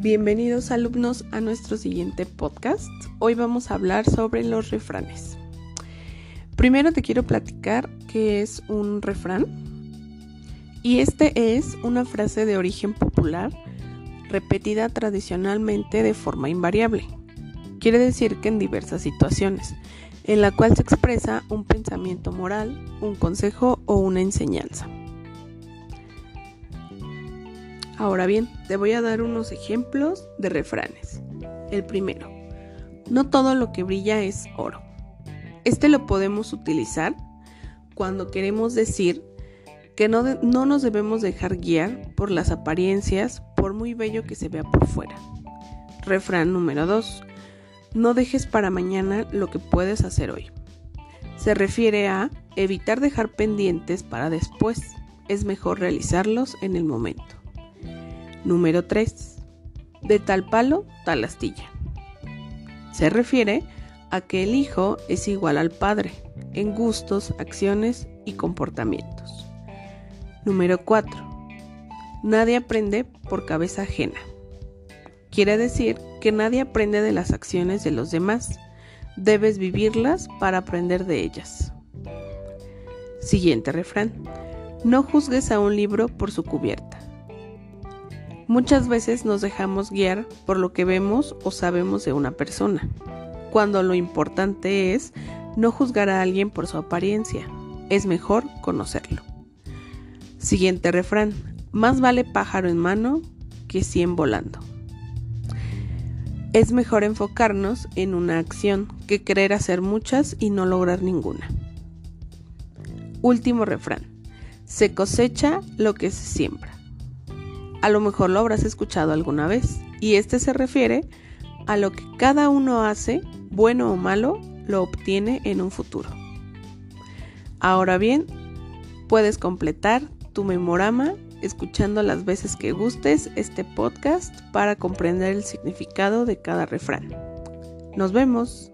Bienvenidos alumnos a nuestro siguiente podcast. Hoy vamos a hablar sobre los refranes. Primero te quiero platicar qué es un refrán. Y este es una frase de origen popular repetida tradicionalmente de forma invariable. Quiere decir que en diversas situaciones, en la cual se expresa un pensamiento moral, un consejo o una enseñanza. Ahora bien, te voy a dar unos ejemplos de refranes. El primero, no todo lo que brilla es oro. Este lo podemos utilizar cuando queremos decir que no, no, nos debemos dejar guiar por las apariencias, por muy bello que se vea por fuera. Refrán número 2. No dejes para mañana lo que puedes hacer hoy. Se refiere a evitar dejar pendientes para después. Es mejor realizarlos en el momento. Número 3. De tal palo, tal astilla. Se refiere a que el hijo es igual al padre en gustos, acciones y comportamientos. Número 4. Nadie aprende por cabeza ajena. Quiere decir que nadie aprende de las acciones de los demás. Debes vivirlas para aprender de ellas. Siguiente refrán. No juzgues a un libro por su cubierta. Muchas veces nos dejamos guiar por lo que vemos o sabemos de una persona, cuando lo importante es no juzgar a alguien por su apariencia, es mejor conocerlo. Siguiente refrán, más vale pájaro en mano que cien volando. Es mejor enfocarnos en una acción que querer hacer muchas y no lograr ninguna. Último refrán, se cosecha lo que se siembra. A lo mejor lo habrás escuchado alguna vez, y este se refiere a lo que cada uno hace, bueno o malo, lo obtiene en un futuro. Ahora bien, puedes completar tu memorama escuchando las veces que gustes este podcast para comprender el significado de cada refrán. Nos vemos.